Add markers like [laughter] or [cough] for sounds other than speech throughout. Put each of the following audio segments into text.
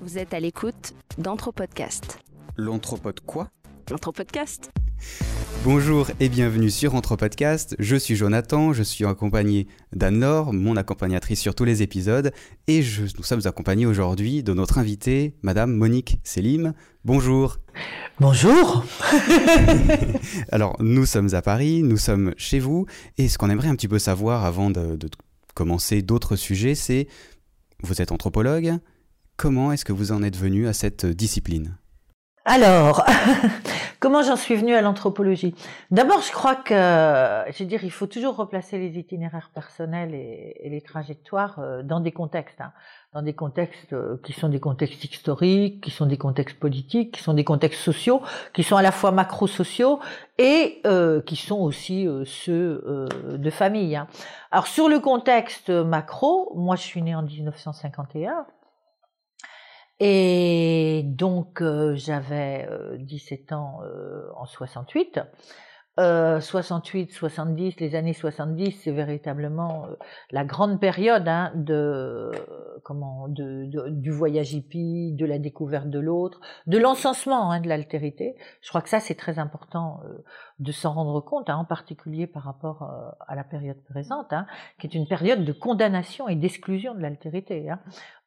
Vous êtes à l'écoute d'Anthropodcast. L'Anthropode quoi? L'Anthropodcast Bonjour et bienvenue sur Anthropodcast. Je suis Jonathan, je suis accompagné d'Anne-Laure, mon accompagnatrice sur tous les épisodes, et je- nous sommes accompagnés aujourd'hui de notre invitée, Madame Monique Selim. Bonjour. Bonjour. [laughs] Alors, nous sommes à Paris, nous sommes chez vous, et ce qu'on aimerait un petit peu savoir avant de, de commencer d'autres sujets, c'est, vous êtes anthropologue, comment est-ce que vous en êtes venu à cette discipline? Alors, [laughs] comment j'en suis venue à l'anthropologie? D'abord, je crois que, je veux dire, il faut toujours replacer les itinéraires personnels et, les trajectoires euh, dans des contextes, hein. dans des contextes euh, qui sont des contextes historiques, qui sont des contextes politiques, qui sont des contextes sociaux, qui sont à la fois macro-sociaux et euh, qui sont aussi euh, ceux euh, de famille. hein. Alors, sur le contexte macro, moi, je suis née en 1951. Et donc, euh, j'avais euh, 17 ans euh, en 68. Euh, 68, 70, les années 70, c'est véritablement euh, la grande période hein, de, comment, du voyage hippie, de la découverte de l'autre, de l'encensement hein, de l'altérité. Je crois que ça, c'est très important euh, de s'en rendre compte, hein, en particulier par rapport euh, à la période présente, hein, qui est une période de condamnation et d'exclusion de l'altérité.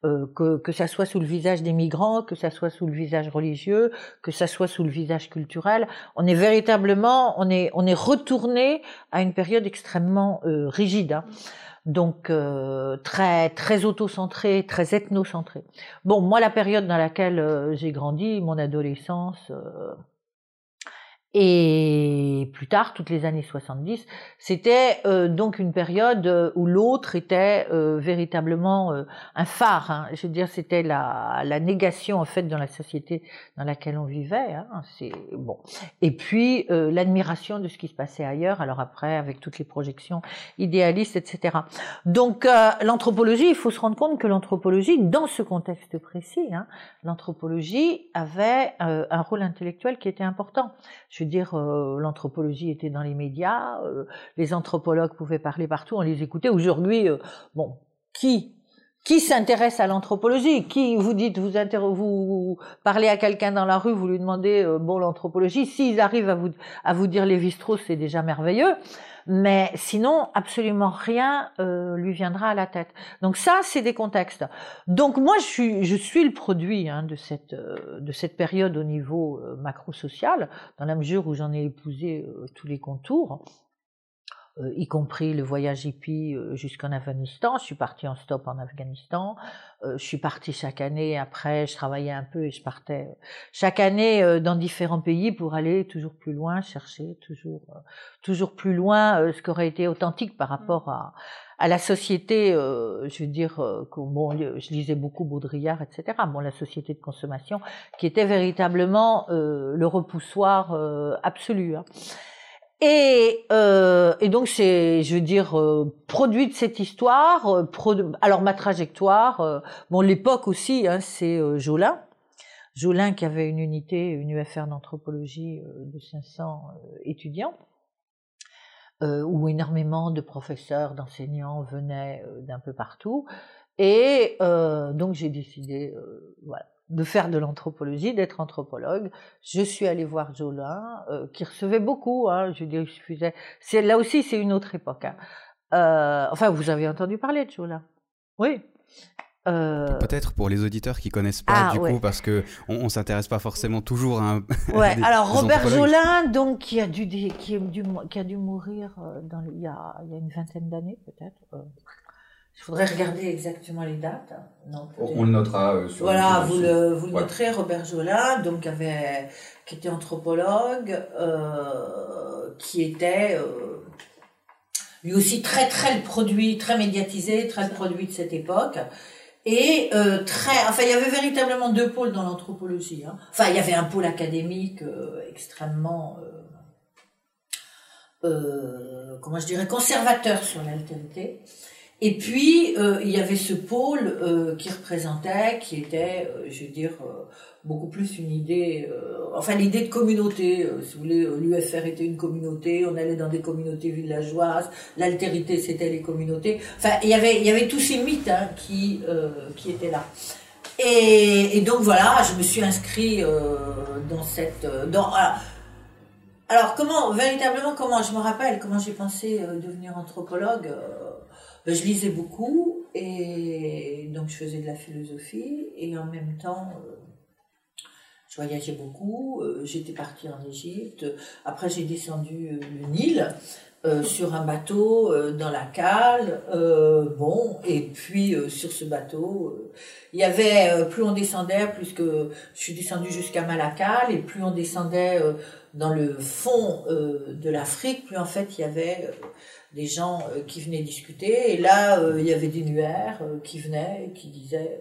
Euh, que, que ça soit sous le visage des migrants, que ça soit sous le visage religieux, que ça soit sous le visage culturel. On est véritablement, on est, on est retourné à une période extrêmement euh, rigide. hein. Donc euh, très très auto-centré, très ethno-centré. Bon, moi la période dans laquelle euh, j'ai grandi, mon adolescence euh, et plus tard, toutes les années 70, c'était euh, donc une période euh, où l'autre était euh, véritablement euh, un phare. hein. Je veux dire, c'était la, la négation en fait dans la société dans laquelle on vivait. Hein. C'est bon. Et puis euh, l'admiration de ce qui se passait ailleurs. Alors après, avec toutes les projections idéalistes, etc. Donc euh, l'anthropologie, il faut se rendre compte que l'anthropologie, dans ce contexte précis, hein, l'anthropologie avait un rôle intellectuel qui était important. Veux dire, euh, l'anthropologie était dans les médias, euh, les anthropologues pouvaient parler partout, on les écoutait. Aujourd'hui, euh, bon, qui qui s'intéresse à l'anthropologie? Qui vous dites, vous, vous parlez à quelqu'un dans la rue, vous lui demandez, euh, bon, l'anthropologie, s'ils arrivent à vous, à vous dire Lévi-Strauss, c'est déjà merveilleux. Mais sinon, absolument rien euh, lui viendra à la tête. Donc ça, c'est des contextes. Donc moi, je suis, je suis le produit hein, de cette euh, de cette période au niveau euh, macro-social, dans la mesure où j'en ai épousé tous les contours, euh, y compris le voyage hippie euh, jusqu'en Afghanistan. Je suis partie en stop en Afghanistan. Euh, je suis partie chaque année. Après, je travaillais un peu et je partais chaque année euh, dans différents pays pour aller toujours plus loin, chercher toujours euh, toujours plus loin euh, ce qui aurait été authentique par rapport à à la société, euh, je veux dire, euh, que, bon, je lisais beaucoup Baudrillard, etc. Bon, la société de consommation, qui était véritablement euh, le repoussoir euh, absolu. hein. Et, euh, et donc c'est, je veux dire, euh, produit de cette histoire. euh, produ- alors ma trajectoire, euh, bon l'époque aussi, hein, c'est euh, Jolin. Jolin qui avait une unité, une UFR d'anthropologie euh, de 500 euh, étudiants où énormément de professeurs, d'enseignants venaient d'un peu partout. Et donc j'ai décidé voilà, de faire de l'anthropologie, d'être anthropologue. Je suis allée voir Jolin, euh, qui recevait beaucoup. Hein, je suffisait. C'est là aussi, c'est une autre époque. hein. Euh, enfin, vous avez entendu parler de Jolin Oui. Euh, Peut-être pour les auditeurs qui connaissent pas Ah, du ouais. coup, parce que on, on s'intéresse pas forcément toujours [laughs] à un. Ouais, des- alors Robert. Jolin, donc qui a dû qui a dû, qui a dû mourir dans le- il y a il y a une vingtaine d'années peut-être. Il faudrait regarder exactement les dates. hein. Non, On, le notera euh, sur Voilà, vous le, vous le noterez, Robert Jolin, donc avait, qui était anthropologue, euh, qui était euh, lui aussi très très le produit, très médiatisé, très le produit de cette époque. Et euh, très, enfin, il y avait véritablement deux pôles dans l'anthropologie. hein. Enfin, il y avait un pôle académique euh, extrêmement, euh, euh, comment je dirais, conservateur sur l'altérité. Et puis, euh, il y avait ce pôle euh, qui représentait, qui était, euh, je veux dire, beaucoup plus une idée, enfin l'idée de communauté, si vous voulez, l'UFR était une communauté, on allait dans des communautés villageoises, l'altérité c'était les communautés, enfin il y avait, il y avait tous ces mythes hein, qui, qui étaient là. Et, donc voilà, je me suis inscrite dans cette... Dans, alors, comment, véritablement, comment, je me rappelle comment j'ai pensé devenir anthropologue. Ben, je lisais beaucoup et donc je faisais de la philosophie et en même temps je voyageais beaucoup, euh, j'étais partie en Égypte, après j'ai descendu euh, le Nil euh, sur un bateau dans la cale, bon, et puis sur ce bateau, il y avait, plus on descendait, plus que je suis descendue jusqu'à Malakal, et plus on descendait dans le fond de l'Afrique, plus en fait il y avait des gens qui venaient discuter, et là il y avait des nuaires qui venaient, et qui disaient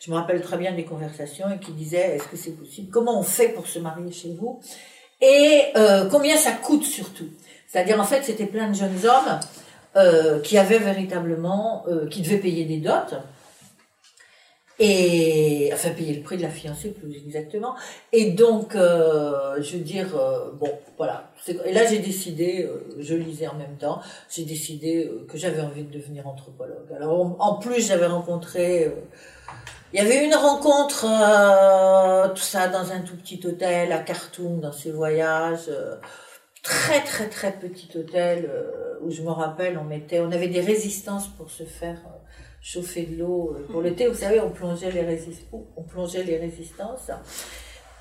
je me rappelle très bien des conversations et qui disaient est-ce que c'est possible? Comment on fait pour se marier chez vous? Et euh, combien ça coûte surtout? C'est-à-dire en fait c'était plein de jeunes hommes euh, qui avaient véritablement, euh, qui devaient payer des dots et enfin payer le prix de la fiancée plus exactement. Et donc je veux dire bon voilà. Et là j'ai décidé je lisais en même temps j'ai décidé que j'avais envie de devenir anthropologue. Alors en plus j'avais rencontré il y avait une rencontre, euh, tout ça dans un tout petit hôtel à Khartoum, dans ses voyages. Euh, très très très petit hôtel euh, où je me rappelle, on mettait, on avait des résistances pour se faire chauffer de l'eau pour l'été. Vous savez, on plongeait les résistances, on plongeait les résistances.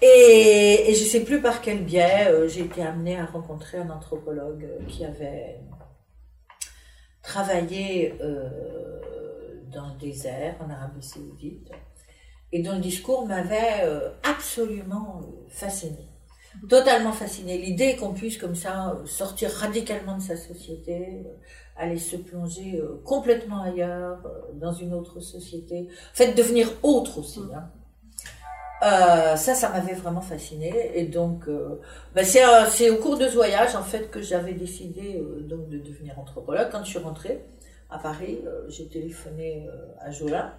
Et, et je sais plus par quel biais, j'ai été amenée à rencontrer un anthropologue qui avait travaillé dans le désert, en Arabie Saoudite, et dont le discours m'avait euh, absolument euh, fasciné. Totalement fasciné. L'idée qu'on puisse comme ça euh, sortir radicalement de sa société, aller se plonger complètement ailleurs, dans une autre société, en fait devenir autre aussi. Hein. ça, ça m'avait vraiment fasciné. Et donc, ben, c'est au cours de ce voyage, en fait, que j'avais décidé donc de devenir anthropologue. Quand je suis rentrée, à Paris, euh, j'ai téléphoné euh, à Jola,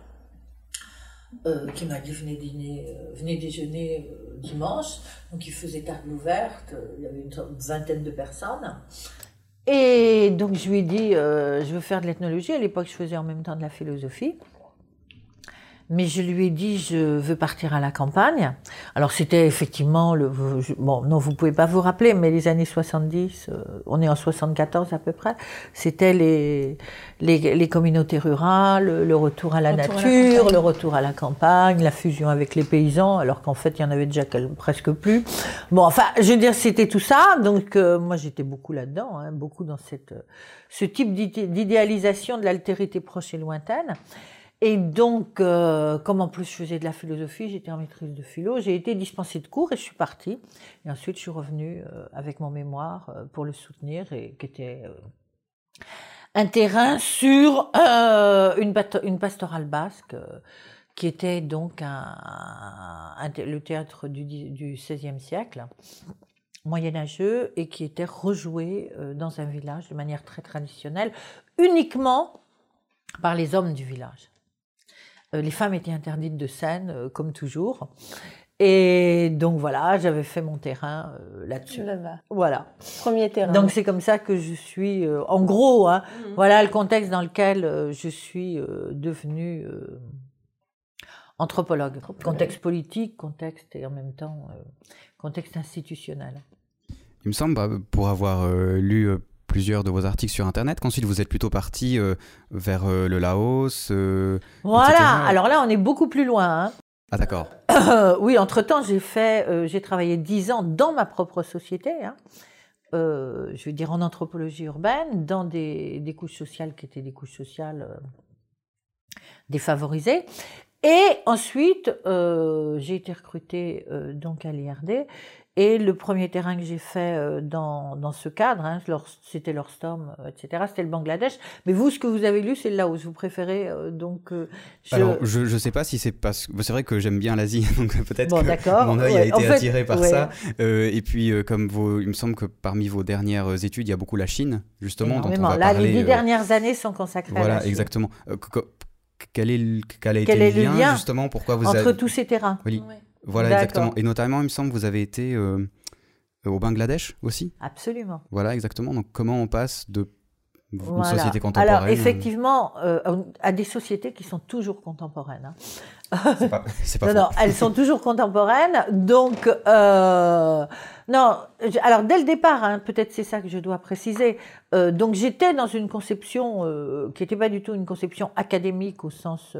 euh, qui m'a dit venez dîner, venez déjeuner dimanche. Donc il faisait table ouverte, il y avait une vingtaine de personnes. Et donc je lui ai dit, je veux faire de l'ethnologie. À l'époque, je faisais en même temps de la philosophie mais je lui ai dit je veux partir à la campagne. Alors c'était effectivement le bon non vous pouvez pas vous rappeler mais les années 70 euh, on est en 74 à peu près, c'était les, les, les communautés rurales, le retour à la nature, le retour à la campagne, la fusion avec les paysans alors qu'en fait il y en avait déjà presque plus. Bon enfin je veux dire c'était tout ça donc euh, moi j'étais beaucoup là-dedans hein, beaucoup dans cette ce type d'idéalisation de l'altérité proche et lointaine. Et donc, euh, comme en plus je faisais de la philosophie, j'étais en maîtrise de philo, j'ai été dispensée de cours et je suis partie. Et ensuite, je suis revenue euh, avec mon mémoire euh, pour le soutenir, et qui était un terrain sur une, pastorale basque, qui était donc le théâtre du, du XVIe siècle moyenâgeux et qui était rejoué dans un village de manière très traditionnelle, uniquement par les hommes du village. Euh, les femmes étaient interdites de scène, euh, comme toujours. Et donc voilà, j'avais fait mon terrain euh, là-dessus. Voilà. Premier terrain. Donc c'est comme ça que je suis, en gros, hein, mhm. voilà le contexte dans lequel je suis devenue anthropologue. Contexte politique, contexte et en même temps contexte institutionnel. Il me semble, bah, pour avoir lu plusieurs de vos articles sur Internet, qu'ensuite vous êtes plutôt parti euh, vers euh, le Laos. Euh, voilà, alors là on est beaucoup plus loin. Hein. Ah d'accord. [coughs] oui, entre-temps j'ai fait, j'ai travaillé dix ans dans ma propre société. Hein. je veux dire en anthropologie urbaine, dans des, des, couches sociales qui étaient des couches sociales défavorisées. Et ensuite, j'ai été recrutée donc à l'IRD et le premier terrain que j'ai fait euh, dans, dans ce cadre, hein, c'était leur Storm, euh, etc., c'était le Bangladesh. Mais vous, ce que vous avez lu, c'est le Laos. Vous préférez euh, donc. je... Alors, je ne sais pas si c'est parce que. C'est vrai que j'aime bien l'Asie, [laughs] donc peut-être que mon œil a été attiré par ça. et puis, comme vos, il me semble que parmi vos dernières études, il y a beaucoup la Chine, justement. Dont on va Là, les dix dernières années sont consacrées à la Chine. exactement. Quel est, quel a été le, lien, justement Pourquoi vous Entre tous ces terrains. Oui. Voilà, exactement. Et notamment, il me semble, vous avez été euh, au Bangladesh aussi? Absolument. Voilà, exactement. Donc, comment on passe de Une Voilà. société contemporaine. Alors effectivement, euh, à des sociétés qui sont toujours contemporaines. hein. C'est pas, [laughs] Non, non, elles sont toujours contemporaines. Donc, euh, non, alors dès le départ, hein, peut-être c'est ça que je dois préciser. euh, donc, j'étais dans une conception euh, qui n'était pas du tout une conception académique au sens.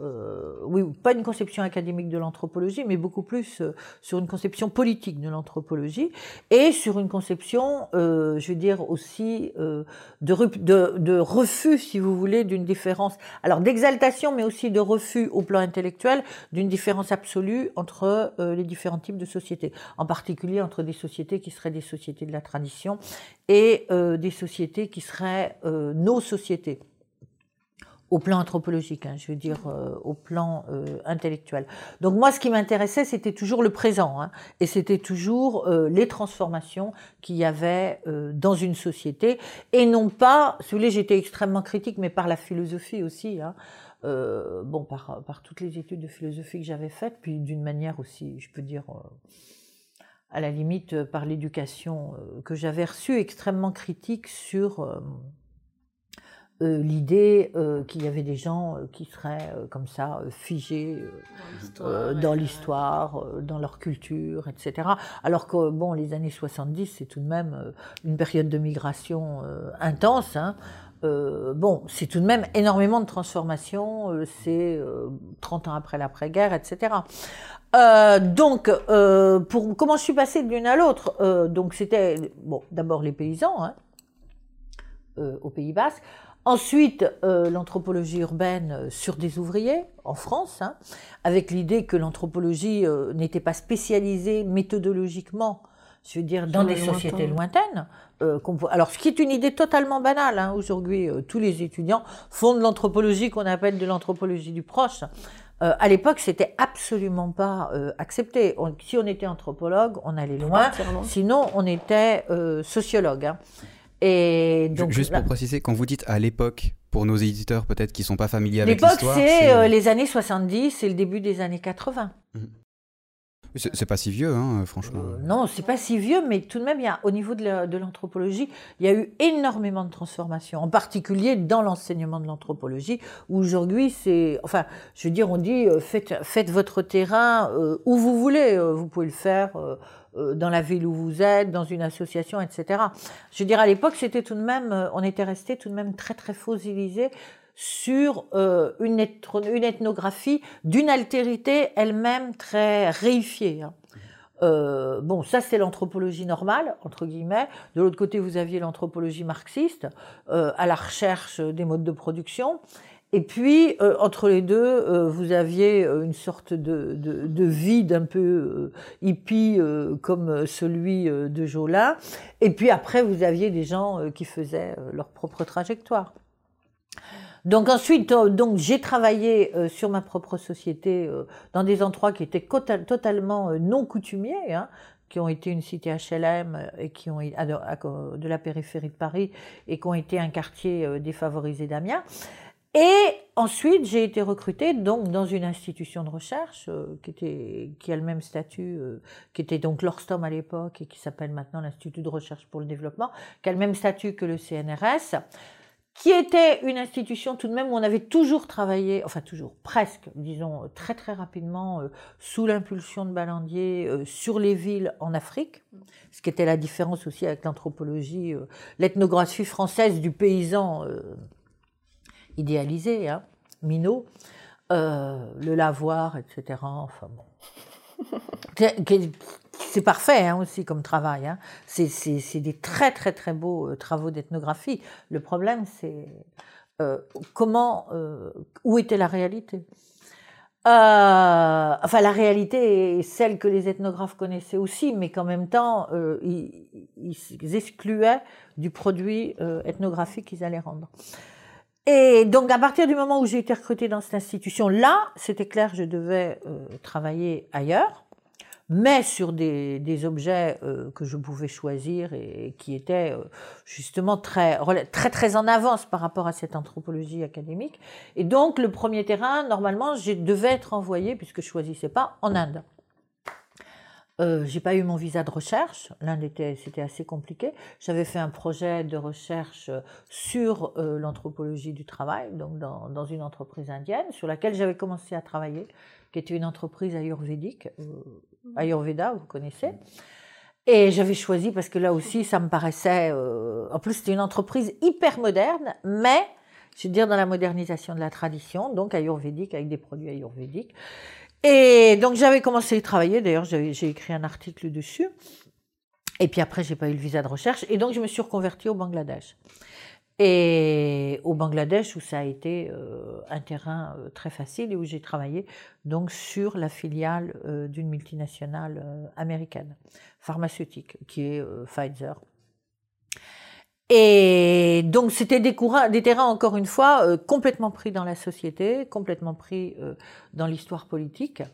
Euh, oui, pas une conception académique de l'anthropologie, mais beaucoup plus euh, sur une conception politique de l'anthropologie et sur une conception, euh, je veux dire aussi, euh, de, de, de refus, si vous voulez, d'une différence, alors d'exaltation, mais aussi de refus au plan intellectuel d'une différence absolue entre euh, les différents types de sociétés, en particulier entre des sociétés qui seraient des sociétés de la tradition et euh, des sociétés qui seraient nos sociétés au plan anthropologique, hein, je veux dire euh, au plan euh, intellectuel. Donc moi, ce qui m'intéressait, c'était toujours le présent, hein, et c'était toujours euh, les transformations qu'il y avait dans une société, et non pas, si vous voulez, j'étais extrêmement critique, mais par la philosophie aussi, hein, bon, par, toutes les études de philosophie que j'avais faites, puis d'une manière aussi, je peux dire, à la limite, par l'éducation que j'avais reçue, extrêmement critique sur euh, l'idée euh, qu'il y avait des gens euh, qui seraient euh, comme ça euh, figés dans l'histoire, euh, dans leur culture, etc. Alors que bon, les années 70, c'est tout de même une période de migration euh, intense. hein. Euh, bon, c'est tout de même énormément de transformations. euh, c'est euh, 30 ans après l'après-guerre, etc. Euh, donc, euh, pour comment je suis passée de l'une à l'autre euh, Donc, c'était bon, d'abord les paysans hein, euh, au Pays Basque. Ensuite, euh, l'anthropologie urbaine euh, sur des ouvriers en France, hein, avec l'idée que l'anthropologie euh, n'était pas spécialisée méthodologiquement, je veux dire, dans des sociétés lointaines. euh, alors, ce qui est une idée totalement banale. hein, Aujourd'hui, tous les étudiants font de l'anthropologie qu'on appelle de l'anthropologie du proche. Euh, à l'époque, c'était absolument pas euh, accepté. On- si on était anthropologue, on allait loin. Sinon, on était euh, sociologue. hein. Et donc, Juste là- pour préciser, quand vous dites à l'époque, pour nos éditeurs peut-être qui sont pas familiers avec l'époque, l'histoire, c'est euh, les années 70 et le début des années 80. c'est c'est pas si vieux, hein, franchement. Euh, non, c'est pas si vieux, mais tout de même, il y a, au niveau de la- de l'anthropologie, il y a eu énormément de transformations, en particulier dans l'enseignement de l'anthropologie, où aujourd'hui, c'est. Enfin, je veux dire, on dit euh, faites, faites votre terrain euh, où vous voulez. vous pouvez le faire euh, dans la ville où vous êtes, dans une association, etc. Je veux dire, à l'époque, c'était tout de même. euh, on était resté tout de même très, très fossilisé sur euh, une, ethno- une ethnographie d'une altérité elle-même très réifiée. hein. Euh, bon, ça c'est l'anthropologie normale, entre guillemets. De l'autre côté, vous aviez l'anthropologie marxiste, euh, à la recherche des modes de production. Et puis, euh, entre les deux, euh, vous aviez euh, une sorte de, de, de vide un peu hippie comme celui de Jolin. Et puis après, vous aviez des gens qui faisaient leur propre trajectoire. Donc ensuite, donc j'ai travaillé sur ma propre société dans des endroits qui étaient totalement non coutumiers, hein, qui ont été une cité HLM et qui ont de, la périphérie de Paris et qui ont été un quartier défavorisé d'Amiens. Et ensuite, j'ai été recrutée donc dans une institution de recherche euh, qui était qui a le même statut, euh, qui était donc l'Orstom à l'époque et qui s'appelle maintenant l'Institut de recherche pour le développement, qui a le même statut que le CNRS qui était une institution tout de même où on avait toujours travaillé, enfin toujours, presque, disons, euh, très très rapidement, sous l'impulsion de Ballandier, euh, sur les villes en Afrique, ce qui était la différence aussi avec l'anthropologie, l'ethnographie française du paysan idéalisé, hein, Minot, euh, le lavoir, etc. Enfin bon. [laughs] C'est- parfait hein, aussi comme travail. hein. C'est- des très très très beaux euh, travaux d'ethnographie. Le problème, c'est euh, comment, euh, où était la réalité? Euh, Enfin, la réalité est celle que les ethnographes connaissaient aussi, mais qu'en même temps, euh, ils, ils excluaient du produit euh, ethnographique qu'ils allaient rendre. Et donc, à partir du moment où j'ai été recrutée dans cette institution-là, c'était clair, je devais euh, travailler ailleurs mais sur des, des objets euh, que je pouvais choisir et, qui étaient euh, justement très, très, très en avance par rapport à cette anthropologie académique. Et donc, le premier terrain, normalement, je devais être envoyé, puisque je choisissais pas, en Inde. Euh, j'ai pas eu mon visa de recherche. L'Inde était, c'était assez compliqué. J'avais fait un projet de recherche sur euh, l'anthropologie du travail, donc dans, dans, une entreprise indienne, sur laquelle j'avais commencé à travailler, qui était une entreprise ayurvédique, euh, Ayurveda, vous connaissez. Et j'avais choisi parce que là aussi, ça me paraissait. Euh, en plus, c'était une entreprise hyper moderne, mais je veux dire dans la modernisation de la tradition, donc ayurvédique avec des produits ayurvédiques. Et donc j'avais commencé à y travailler, d'ailleurs j'ai écrit un article dessus. Et puis après, j'ai pas eu le visa de recherche. Et donc je me suis reconvertie au Bangladesh. Et au Bangladesh, où ça a été euh, un terrain euh, très facile et où j'ai travaillé donc sur la filiale euh, d'une multinationale américaine pharmaceutique qui est Pfizer. Et donc c'était des, des, terrains, encore une fois, euh, complètement pris dans la société, complètement pris euh, dans l'histoire politique,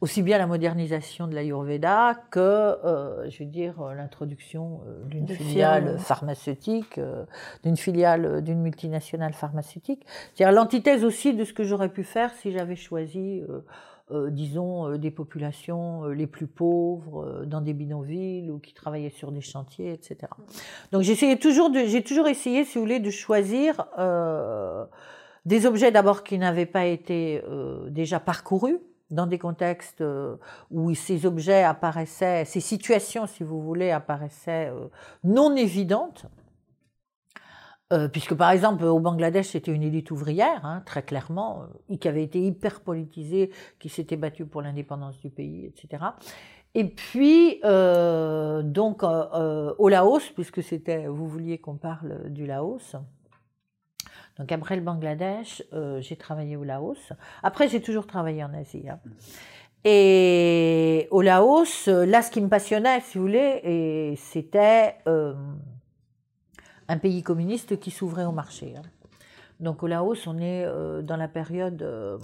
aussi bien la modernisation de l'Ayurveda que, euh, je veux dire, l'introduction d'une filiale pharmaceutique, d'une filiale d'une multinationale pharmaceutique. C'est-à-dire l'antithèse aussi de ce que j'aurais pu faire si j'avais choisi euh, disons, euh, des populations euh, les plus pauvres dans des bidonvilles ou qui travaillaient sur des chantiers, etc. Donc j'essayais toujours j'ai toujours essayé, si vous voulez, de choisir des objets d'abord qui n'avaient pas été déjà parcourus dans des contextes où ces objets apparaissaient, ces situations, si vous voulez, apparaissaient non évidentes. Euh, puisque par exemple au Bangladesh c'était une élite ouvrière, hein, très clairement, euh, qui avait été hyper politisée, qui s'était battue pour l'indépendance du pays, etc. Et puis euh, donc au Laos, puisque c'était, vous vouliez qu'on parle du Laos. Donc après le Bangladesh, j'ai travaillé au Laos. Après j'ai toujours travaillé en Asie. Hein. Et au Laos, là ce qui me passionnait, si vous voulez, c'était un pays communiste qui s'ouvrait au marché. Hein. Donc au Laos, on est euh, dans la période euh,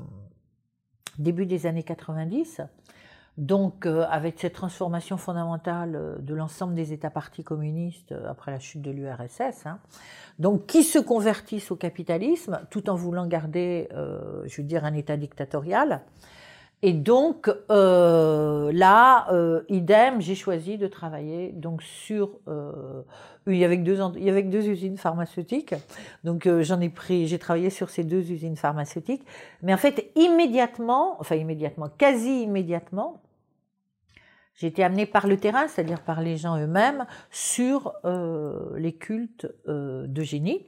début des années 90. Donc, euh, avec cette transformation fondamentale de l'ensemble des États partis communistes après la chute de l'URSS, hein, donc qui se convertissent au capitalisme tout en voulant garder, je veux dire, un État dictatorial, et donc euh, là, euh, idem, j'ai choisi de travailler donc sur. Euh, il y avait deux il y avait deux usines pharmaceutiques, donc euh, j'en ai pris, j'ai travaillé sur ces deux usines pharmaceutiques. Mais en fait, immédiatement, enfin immédiatement, quasi immédiatement, j'ai été amenée par le terrain, c'est-à-dire par les gens eux-mêmes, sur les cultes de génie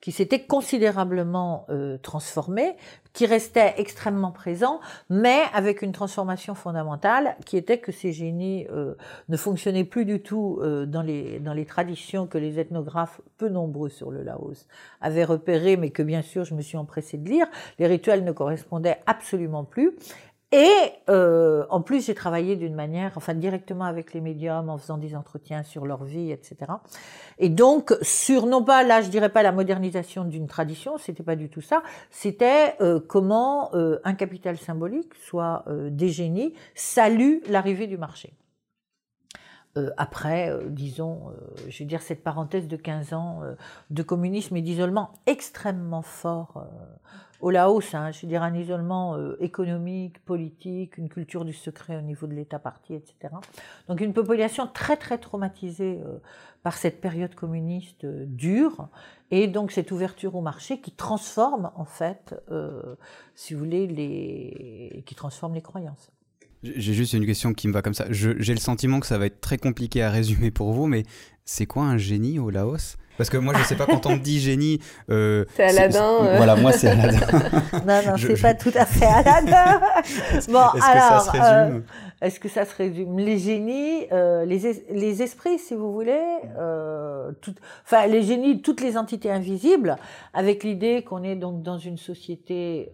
qui s'était considérablement euh, transformé, qui restait extrêmement présent, mais avec une transformation fondamentale qui était que ces génies euh, ne fonctionnaient plus du tout euh, dans, les, dans les traditions que les ethnographes, peu nombreux sur le Laos, avaient repérées, mais que bien sûr je me suis empressée de lire. Les rituels ne correspondaient absolument plus. Et euh, en plus, j'ai travaillé d'une manière, enfin directement avec les médiums, en faisant des entretiens sur leur vie, etc. Et donc, sur non pas, là, je dirais pas la modernisation d'une tradition, c'était pas du tout ça. C'était euh, comment euh, un capital symbolique, soit euh, des génies, salue l'arrivée du marché. Euh, après, euh, disons, je veux dire, cette parenthèse de 15 ans de communisme et d'isolement extrêmement fort au Laos, hein, je veux dire un isolement euh, économique, politique, une culture du secret au niveau de l'État parti, etc. Donc une population très très traumatisée euh, par cette période communiste euh, dure, et donc cette ouverture au marché qui transforme en fait, si vous voulez, les... qui transforme les croyances. J'ai juste une question qui me va comme ça. J'ai le sentiment que ça va être très compliqué à résumer pour vous, mais c'est quoi un génie au Laos? Parce que moi, je sais pas quand on me dit génie. Euh, c'est Aladdin. Euh. Voilà, moi, c'est Aladdin. [laughs] non, non, c'est pas [laughs] tout à fait Aladdin. bon, est-ce alors. Que ça se résume euh, est-ce que ça se résume Les génies, euh, les, les, esprits, si vous voulez, tout, enfin, les génies, toutes les entités invisibles, avec l'idée qu'on est donc dans une société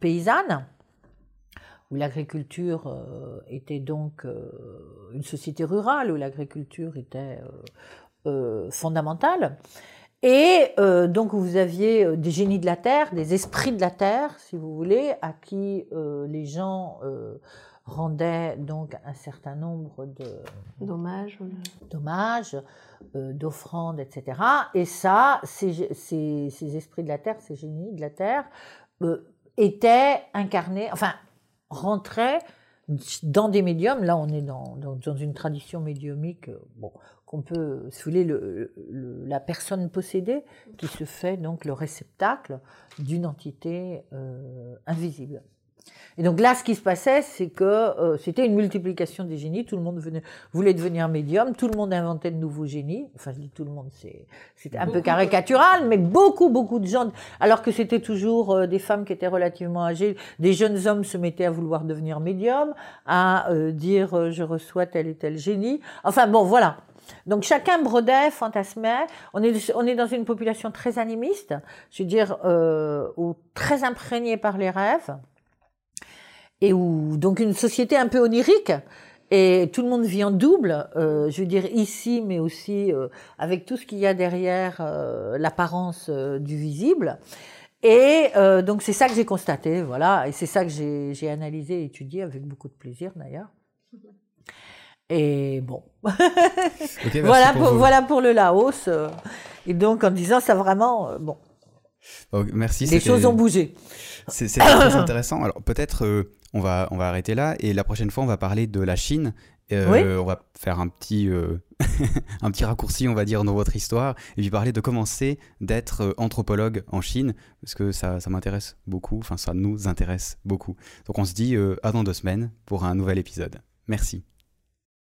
paysanne où l'agriculture était donc une société rurale, où l'agriculture était fondamentale. Et euh, donc vous aviez euh, des génies de la terre, des esprits de la terre, si vous voulez, à qui les gens rendaient donc un certain nombre de dommages, dommages d'offrandes, etc. Et ça, ces, ces, ces, esprits de la terre, ces génies de la terre, étaient incarnés, enfin rentraient dans des médiums. Là, on est dans, dans, une tradition médiumique, euh, bon, qu'on peut soulever le, la personne possédée qui se fait donc le réceptacle d'une entité euh, invisible. Et donc là, ce qui se passait, c'est que euh, c'était une multiplication des génies. Tout le monde venait, voulait devenir médium. Tout le monde inventait de nouveaux génies. Enfin, je dis tout le monde, c'est c'était un peu caricatural, mais beaucoup, beaucoup de gens. Alors que c'était toujours euh, des femmes qui étaient relativement âgées, des jeunes hommes se mettaient à vouloir devenir médium, à euh, dire je reçois tel et tel génie. Enfin bon, voilà. Donc chacun brodait, fantasmait. On est, on est dans une population très animiste, je veux dire, ou très imprégnée par les rêves et où donc une société un peu onirique et tout le monde vit en double, euh, je veux dire ici, mais aussi euh, avec tout ce qu'il y a derrière euh, l'apparence euh, du visible. Et euh, donc c'est ça que j'ai constaté, voilà, et c'est ça que j'ai analysé et étudié avec beaucoup de plaisir d'ailleurs. Et bon, [laughs] voilà, pour, voilà pour le Laos. et donc en disant ça vraiment, bon, oh, merci. Les choses ont bougé. C'est très [coughs] intéressant. Alors peut-être on va, on va arrêter là et la prochaine fois on va parler de la Chine. Euh, on va faire un petit, euh, [laughs] un petit raccourci, on va dire, dans votre histoire, et puis parler de commencer d'être euh, anthropologue en Chine, parce que ça, ça m'intéresse beaucoup, enfin ça nous intéresse beaucoup. Donc on se dit à dans deux semaines pour un nouvel épisode. Merci.